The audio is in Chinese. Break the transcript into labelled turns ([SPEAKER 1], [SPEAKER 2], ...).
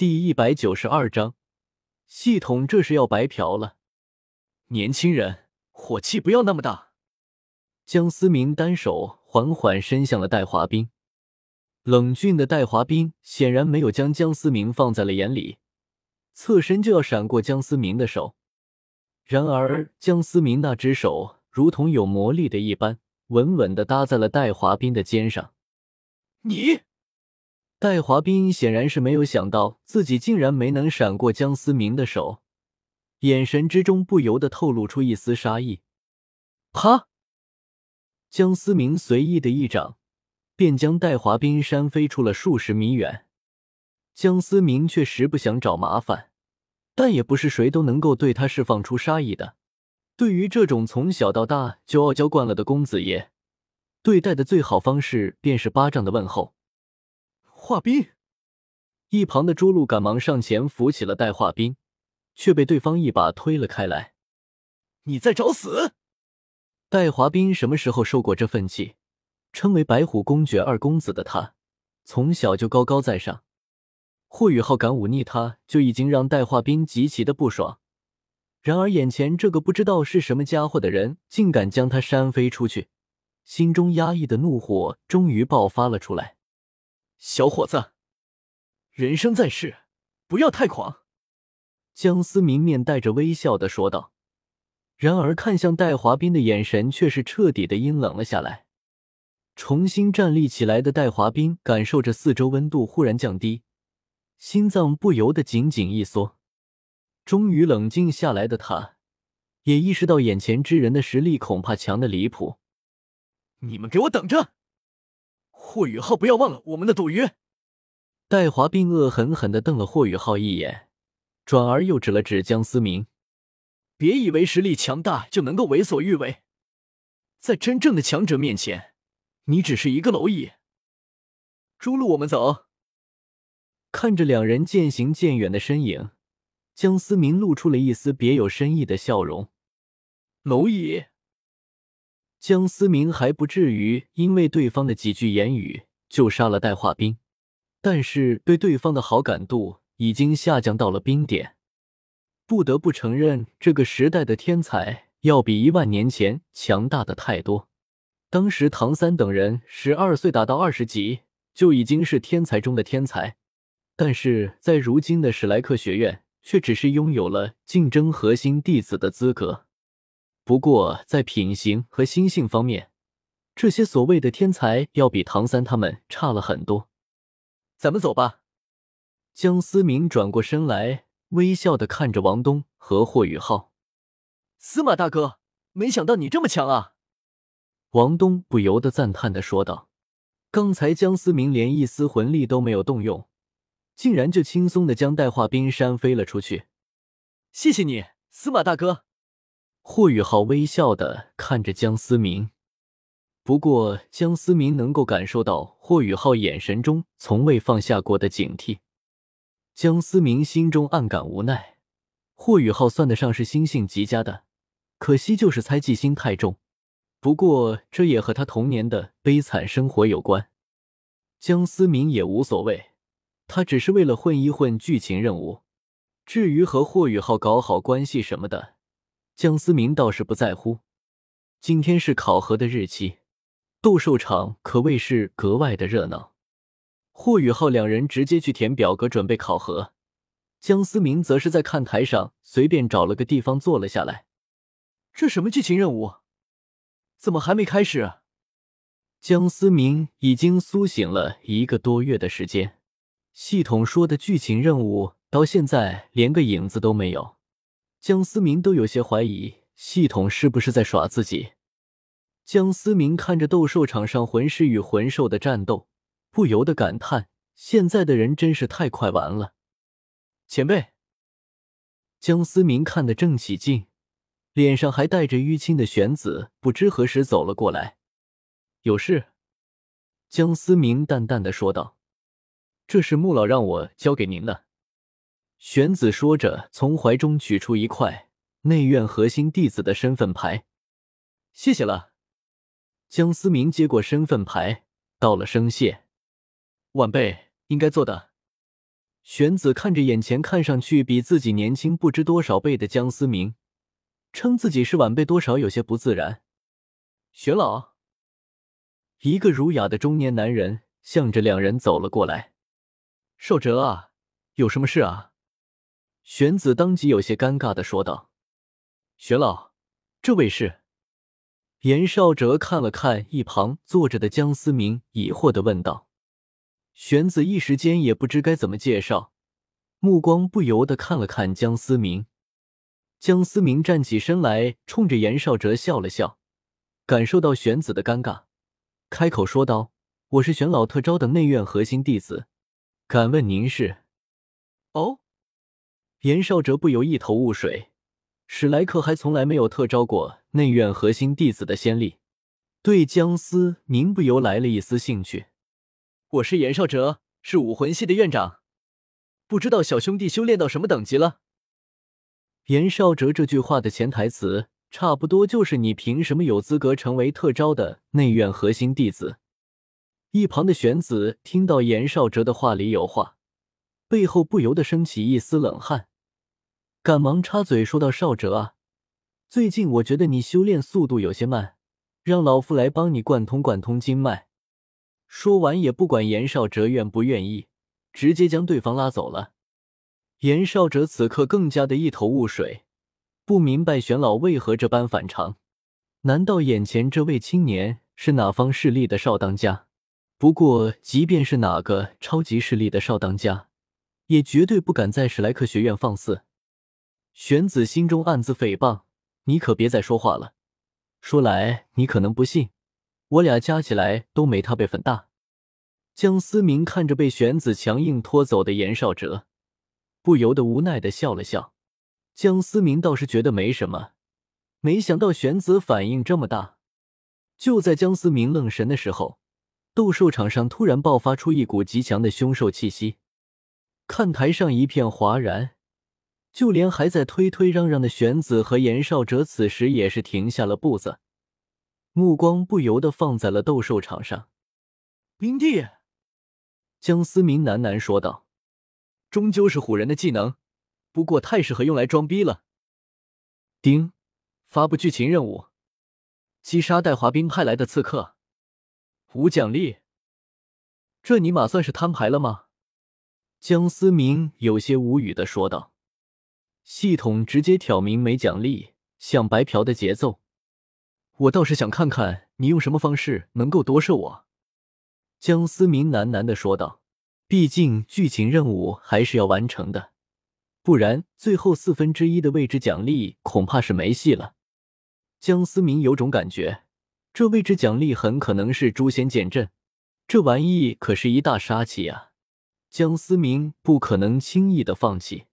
[SPEAKER 1] 第一百九十二章，系统这是要白嫖了。
[SPEAKER 2] 年轻人，火气不要那么大。
[SPEAKER 1] 江思明单手缓缓伸向了戴华斌，冷峻的戴华斌显然没有将江思明放在了眼里，侧身就要闪过江思明的手。然而，江思明那只手如同有魔力的一般，稳稳的搭在了戴华斌的肩上。
[SPEAKER 2] 你。
[SPEAKER 1] 戴华斌显然是没有想到自己竟然没能闪过江思明的手，眼神之中不由得透露出一丝杀意。
[SPEAKER 2] 啪！
[SPEAKER 1] 江思明随意的一掌，便将戴华斌扇飞出了数十米远。江思明却实不想找麻烦，但也不是谁都能够对他释放出杀意的。对于这种从小到大就傲娇惯了的公子爷，对待的最好方式便是巴掌的问候。
[SPEAKER 2] 华斌，
[SPEAKER 1] 一旁的朱露赶忙上前扶起了戴华斌，却被对方一把推了开来。
[SPEAKER 2] 你在找死！
[SPEAKER 1] 戴华斌什么时候受过这份气？称为白虎公爵二公子的他，从小就高高在上。霍雨浩敢忤逆他，就已经让戴华斌极其的不爽。然而眼前这个不知道是什么家伙的人，竟敢将他扇飞出去，心中压抑的怒火终于爆发了出来。
[SPEAKER 2] 小伙子，人生在世，不要太狂。
[SPEAKER 1] 江思明面带着微笑的说道。然而看向戴华斌的眼神却是彻底的阴冷了下来。重新站立起来的戴华斌感受着四周温度忽然降低，心脏不由得紧紧一缩。终于冷静下来的他，也意识到眼前之人的实力恐怕强的离谱。
[SPEAKER 2] 你们给我等着！霍雨浩，不要忘了我们的赌约。
[SPEAKER 1] 戴华并恶狠狠地瞪了霍雨浩一眼，转而又指了指江思明：“
[SPEAKER 2] 别以为实力强大就能够为所欲为，在真正的强者面前，你只是一个蝼蚁。”朱路，我们走。
[SPEAKER 1] 看着两人渐行渐远的身影，江思明露出了一丝别有深意的笑容：“
[SPEAKER 2] 蝼蚁。”
[SPEAKER 1] 江思明还不至于因为对方的几句言语就杀了戴化兵，但是对对方的好感度已经下降到了冰点。不得不承认，这个时代的天才要比一万年前强大的太多。当时唐三等人十二岁打到二十级就已经是天才中的天才，但是在如今的史莱克学院，却只是拥有了竞争核心弟子的资格。不过，在品行和心性方面，这些所谓的天才要比唐三他们差了很多。
[SPEAKER 2] 咱们走吧。
[SPEAKER 1] 江思明转过身来，微笑的看着王东和霍雨浩。
[SPEAKER 2] 司马大哥，没想到你这么强啊！
[SPEAKER 1] 王东不由得赞叹的说道。刚才江思明连一丝魂力都没有动用，竟然就轻松的将带化冰扇飞了出去。
[SPEAKER 2] 谢谢你，司马大哥。
[SPEAKER 1] 霍雨浩微笑的看着江思明，不过江思明能够感受到霍雨浩眼神中从未放下过的警惕。江思明心中暗感无奈，霍雨浩算得上是心性极佳的，可惜就是猜忌心太重。不过这也和他童年的悲惨生活有关。江思明也无所谓，他只是为了混一混剧情任务，至于和霍雨浩搞好关系什么的。江思明倒是不在乎。今天是考核的日期，斗兽场可谓是格外的热闹。霍雨浩两人直接去填表格准备考核，江思明则是在看台上随便找了个地方坐了下来。
[SPEAKER 2] 这什么剧情任务？怎么还没开始？
[SPEAKER 1] 江思明已经苏醒了一个多月的时间，系统说的剧情任务到现在连个影子都没有。江思明都有些怀疑系统是不是在耍自己。江思明看着斗兽场上魂师与魂兽的战斗，不由得感叹：现在的人真是太快完了。
[SPEAKER 2] 前辈，
[SPEAKER 1] 江思明看得正起劲，脸上还带着淤青的玄子不知何时走了过来。有事？江思明淡淡的说道：“这是穆老让我交给您的。”玄子说着，从怀中取出一块内院核心弟子的身份牌。
[SPEAKER 2] 谢谢了。
[SPEAKER 1] 江思明接过身份牌，道了声谢。
[SPEAKER 2] 晚辈应该做的。
[SPEAKER 1] 玄子看着眼前看上去比自己年轻不知多少倍的江思明，称自己是晚辈，多少有些不自然。
[SPEAKER 2] 玄老，
[SPEAKER 1] 一个儒雅的中年男人向着两人走了过来。
[SPEAKER 2] 少哲啊，有什么事啊？
[SPEAKER 1] 玄子当即有些尴尬的说道：“
[SPEAKER 2] 玄老，这位是？”
[SPEAKER 1] 严少哲看了看一旁坐着的江思明，疑惑的问道。玄子一时间也不知该怎么介绍，目光不由得看了看江思明。江思明站起身来，冲着严少哲笑了笑，感受到玄子的尴尬，开口说道：“我是玄老特招的内院核心弟子，敢问您是？”
[SPEAKER 2] 哦，
[SPEAKER 1] 严少哲不由一头雾水。史莱克还从来没有特招过内院核心弟子的先例，对江思明不由来了一丝兴趣。
[SPEAKER 2] 我是严少哲，是武魂系的院长，不知道小兄弟修炼到什么等级了？
[SPEAKER 1] 严少哲这句话的潜台词，差不多就是你凭什么有资格成为特招的内院核心弟子？一旁的玄子听到严少哲的话里有话，背后不由得升起一丝冷汗，赶忙插嘴说道：“少哲啊，最近我觉得你修炼速度有些慢，让老夫来帮你贯通贯通经脉。”说完，也不管严少哲愿不愿意，直接将对方拉走了。严少哲此刻更加的一头雾水，不明白玄老为何这般反常。难道眼前这位青年是哪方势力的少当家？不过，即便是哪个超级势力的少当家，也绝对不敢在史莱克学院放肆。玄子心中暗自诽谤：“你可别再说话了，说来你可能不信。”我俩加起来都没他辈分大。江思明看着被玄子强硬拖走的严少哲，不由得无奈的笑了笑。江思明倒是觉得没什么，没想到玄子反应这么大。就在江思明愣神的时候，斗兽场上突然爆发出一股极强的凶兽气息，看台上一片哗然，就连还在推推嚷嚷的玄子和严少哲此时也是停下了步子。目光不由得放在了斗兽场上。
[SPEAKER 2] 冰帝，
[SPEAKER 1] 江思明喃喃说道：“
[SPEAKER 2] 终究是唬人的技能，不过太适合用来装逼了。”
[SPEAKER 1] 丁，
[SPEAKER 2] 发布剧情任务：击杀带滑冰派来的刺客，无奖励。这尼玛算是摊牌了吗？
[SPEAKER 1] 江思明有些无语的说道：“系统直接挑明没奖励，像白嫖的节奏。”
[SPEAKER 2] 我倒是想看看你用什么方式能够夺舍我。”
[SPEAKER 1] 江思明喃喃的说道，“毕竟剧情任务还是要完成的，不然最后四分之一的位置奖励恐怕是没戏了。”江思明有种感觉，这位置奖励很可能是诛仙剑阵，这玩意可是一大杀器啊！江思明不可能轻易的放弃。